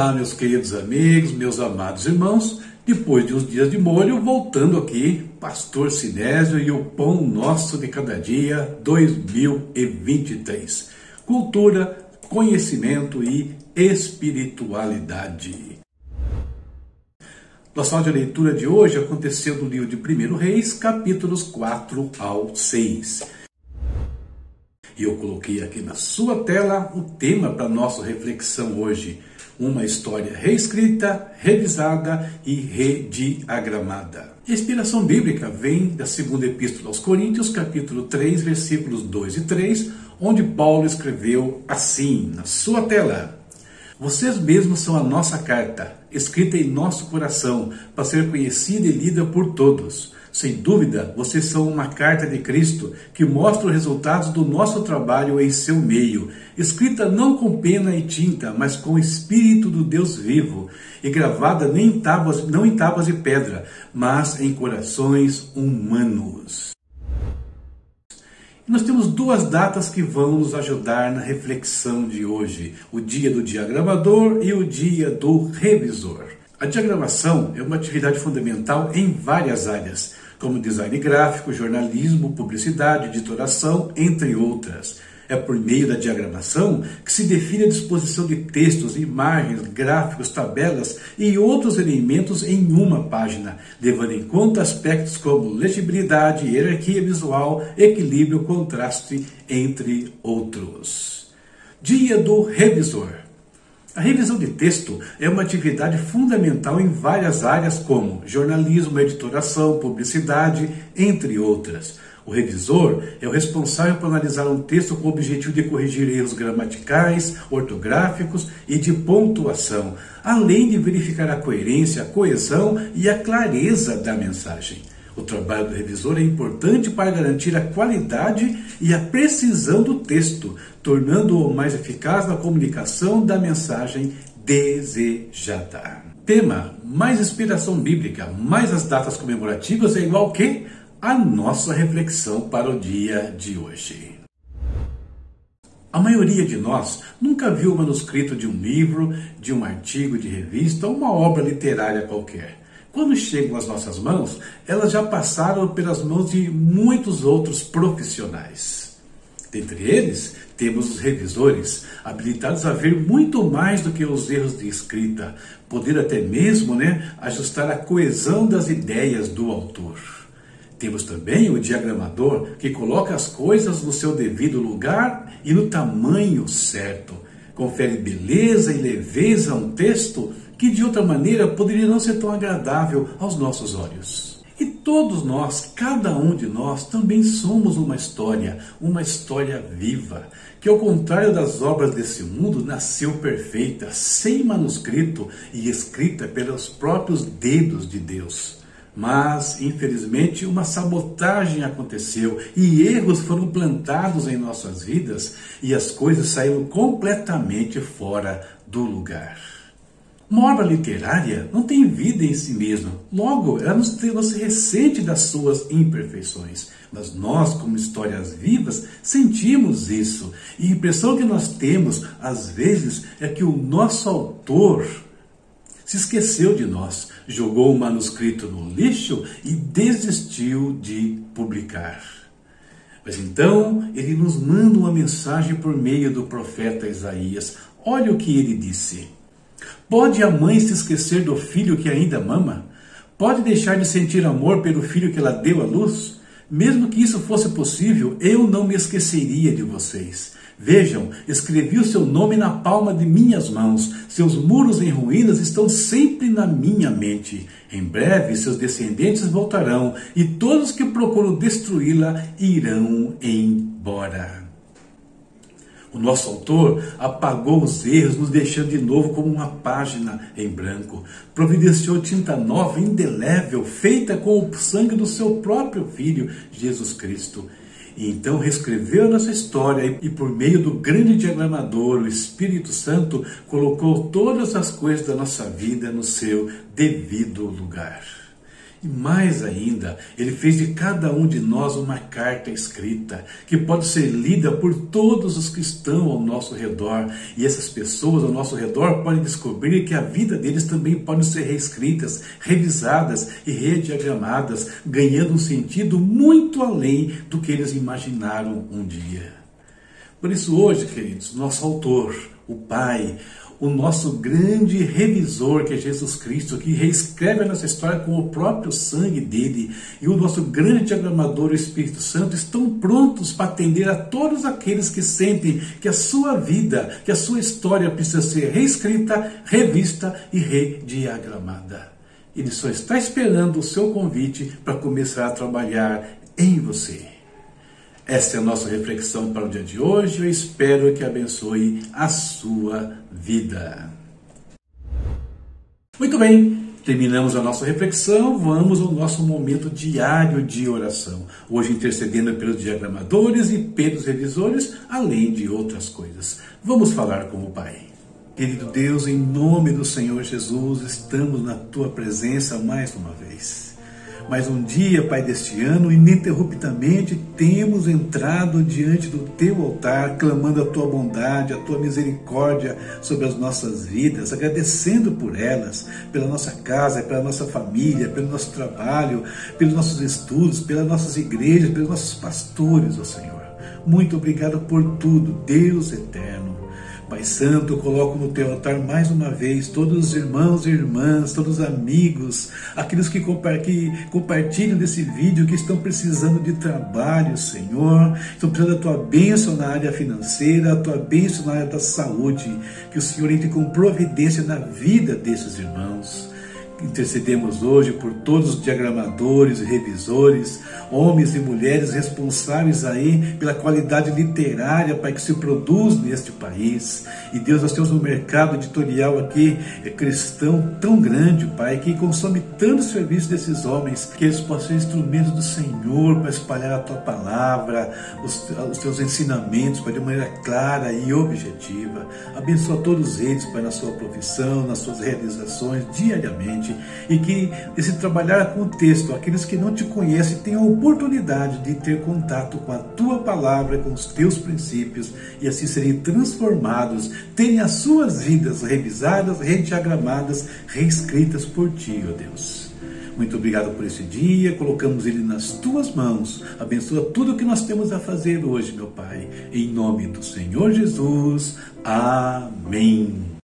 Olá, meus queridos amigos, meus amados irmãos. Depois de uns dias de molho, voltando aqui, Pastor Sinésio e o Pão Nosso de Cada Dia 2023. Cultura, conhecimento e espiritualidade. Nossa leitura de hoje aconteceu no livro de 1 Reis, capítulos 4 ao 6. E eu coloquei aqui na sua tela o tema para nossa reflexão hoje uma história reescrita, revisada e rediagramada. A inspiração bíblica vem da segunda epístola aos Coríntios, capítulo 3, versículos 2 e 3, onde Paulo escreveu assim na sua tela: Vocês mesmos são a nossa carta, escrita em nosso coração, para ser conhecida e lida por todos sem dúvida, vocês são uma carta de Cristo que mostra os resultados do nosso trabalho em seu meio, escrita não com pena e tinta, mas com o Espírito do Deus vivo, e gravada nem em tábuas, não em tábuas de pedra, mas em corações humanos. Nós temos duas datas que vão nos ajudar na reflexão de hoje: o dia do diagramador e o dia do revisor. A diagramação é uma atividade fundamental em várias áreas, como design gráfico, jornalismo, publicidade, editoração, entre outras. É por meio da diagramação que se define a disposição de textos, imagens, gráficos, tabelas e outros elementos em uma página, levando em conta aspectos como legibilidade, hierarquia visual, equilíbrio, contraste, entre outros. Dia do Revisor. A revisão de texto é uma atividade fundamental em várias áreas, como jornalismo, editoração, publicidade, entre outras. O revisor é o responsável por analisar um texto com o objetivo de corrigir erros gramaticais, ortográficos e de pontuação, além de verificar a coerência, a coesão e a clareza da mensagem. O trabalho do revisor é importante para garantir a qualidade e a precisão do texto, tornando-o mais eficaz na comunicação da mensagem desejada. Tema: mais inspiração bíblica, mais as datas comemorativas é igual que a nossa reflexão para o dia de hoje. A maioria de nós nunca viu o manuscrito de um livro, de um artigo de revista ou uma obra literária qualquer. Quando chegam às nossas mãos, elas já passaram pelas mãos de muitos outros profissionais. Dentre eles, temos os revisores, habilitados a ver muito mais do que os erros de escrita, poder até mesmo né, ajustar a coesão das ideias do autor. Temos também o diagramador, que coloca as coisas no seu devido lugar e no tamanho certo. Confere beleza e leveza a um texto que de outra maneira poderia não ser tão agradável aos nossos olhos. E todos nós, cada um de nós, também somos uma história, uma história viva, que ao contrário das obras desse mundo, nasceu perfeita, sem manuscrito e escrita pelos próprios dedos de Deus. Mas, infelizmente, uma sabotagem aconteceu e erros foram plantados em nossas vidas e as coisas saíram completamente fora do lugar. Uma obra literária não tem vida em si mesma, logo, ela não se ressente das suas imperfeições. Mas nós, como histórias vivas, sentimos isso. E a impressão que nós temos, às vezes, é que o nosso autor se esqueceu de nós, jogou o manuscrito no lixo e desistiu de publicar. Mas então ele nos manda uma mensagem por meio do profeta Isaías. Olha o que ele disse. Pode a mãe se esquecer do filho que ainda mama? Pode deixar de sentir amor pelo filho que ela deu à luz? Mesmo que isso fosse possível, eu não me esqueceria de vocês. Vejam, escrevi o seu nome na palma de minhas mãos. Seus muros em ruínas estão sempre na minha mente. Em breve, seus descendentes voltarão e todos que procuram destruí-la irão embora. O nosso autor apagou os erros, nos deixando de novo como uma página em branco. Providenciou tinta nova, indelével, feita com o sangue do seu próprio Filho, Jesus Cristo. E então reescreveu a nossa história e, por meio do grande diagramador, o Espírito Santo, colocou todas as coisas da nossa vida no seu devido lugar. E mais ainda, ele fez de cada um de nós uma carta escrita, que pode ser lida por todos os que estão ao nosso redor. E essas pessoas ao nosso redor podem descobrir que a vida deles também pode ser reescritas, revisadas e rediagramadas, ganhando um sentido muito além do que eles imaginaram um dia. Por isso, hoje, queridos, nosso autor, o Pai, o nosso grande revisor, que é Jesus Cristo, que reescreve a nossa história com o próprio sangue dele, e o nosso grande diagramador, o Espírito Santo, estão prontos para atender a todos aqueles que sentem que a sua vida, que a sua história precisa ser reescrita, revista e rediagramada. Ele só está esperando o seu convite para começar a trabalhar em você. Essa é a nossa reflexão para o dia de hoje. Eu espero que abençoe a sua vida. Muito bem, terminamos a nossa reflexão. Vamos ao nosso momento diário de oração. Hoje intercedendo pelos diagramadores e pelos revisores, além de outras coisas. Vamos falar com o Pai. Querido Deus, em nome do Senhor Jesus, estamos na tua presença mais uma vez. Mas um dia, Pai, deste ano, ininterruptamente temos entrado diante do teu altar, clamando a tua bondade, a tua misericórdia sobre as nossas vidas, agradecendo por elas, pela nossa casa, pela nossa família, pelo nosso trabalho, pelos nossos estudos, pelas nossas igrejas, pelos nossos pastores, ó Senhor. Muito obrigado por tudo, Deus eterno. Pai Santo, eu coloco no teu altar mais uma vez todos os irmãos e irmãs, todos os amigos, aqueles que, compartilham desse vídeo, que estão precisando de trabalho, Senhor, estão precisando da tua bênção na área financeira, a tua bênção na área da saúde, que o Senhor entre com providência na vida desses irmãos. Intercedemos hoje por todos os diagramadores revisores, homens e mulheres responsáveis aí pela qualidade literária para que se produz neste país. E Deus, nós temos um mercado editorial aqui é cristão tão grande, Pai, que consome tanto serviço desses homens, que eles possam ser instrumentos do Senhor para espalhar a tua palavra, os, os teus ensinamentos, Pai, de maneira clara e objetiva. Abençoa todos eles, Pai, na sua profissão, nas suas realizações diariamente e que esse trabalhar com o texto, aqueles que não te conhecem tenham a oportunidade de ter contato com a tua palavra, com os teus princípios e assim serem transformados, terem as suas vidas revisadas, rediagramadas, reescritas por ti, ó Deus. Muito obrigado por esse dia, colocamos ele nas tuas mãos. Abençoa tudo o que nós temos a fazer hoje, meu Pai. Em nome do Senhor Jesus. Amém.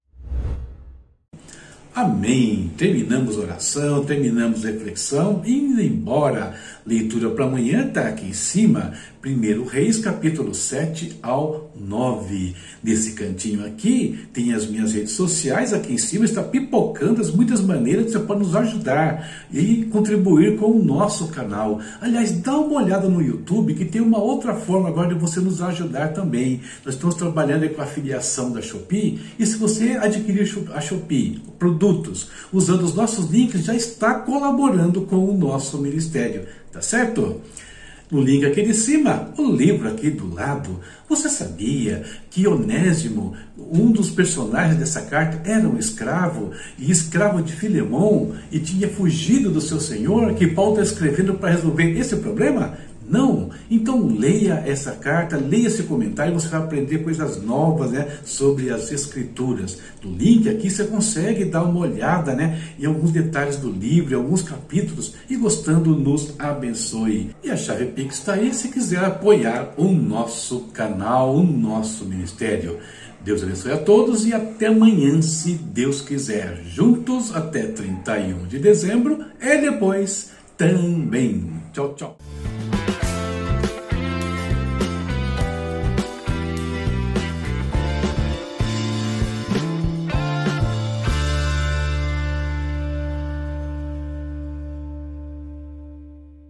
Amém. Terminamos oração, terminamos reflexão, indo embora. Leitura para amanhã está aqui em cima. 1 Reis, capítulo 7 ao 9. Nesse cantinho aqui, tem as minhas redes sociais, aqui em cima está pipocando as muitas maneiras que você pode nos ajudar e contribuir com o nosso canal. Aliás, dá uma olhada no YouTube, que tem uma outra forma agora de você nos ajudar também. Nós estamos trabalhando com a afiliação da Shopee, e se você adquirir a Shopee, produtos, usando os nossos links, já está colaborando com o nosso ministério, tá certo? No link aqui de cima, o livro aqui do lado. Você sabia que Onésimo, um dos personagens dessa carta, era um escravo e escravo de Filemão e tinha fugido do seu senhor? Que Paulo está escrevendo para resolver esse problema? Não. Então leia essa carta, leia esse comentário, você vai aprender coisas novas né, sobre as escrituras. No link aqui você consegue dar uma olhada né, em alguns detalhes do livro, em alguns capítulos, e gostando, nos abençoe. E a chave Pix está aí se quiser apoiar o nosso canal, o nosso ministério. Deus abençoe a todos e até amanhã, se Deus quiser. Juntos até 31 de dezembro e depois também. Tchau, tchau.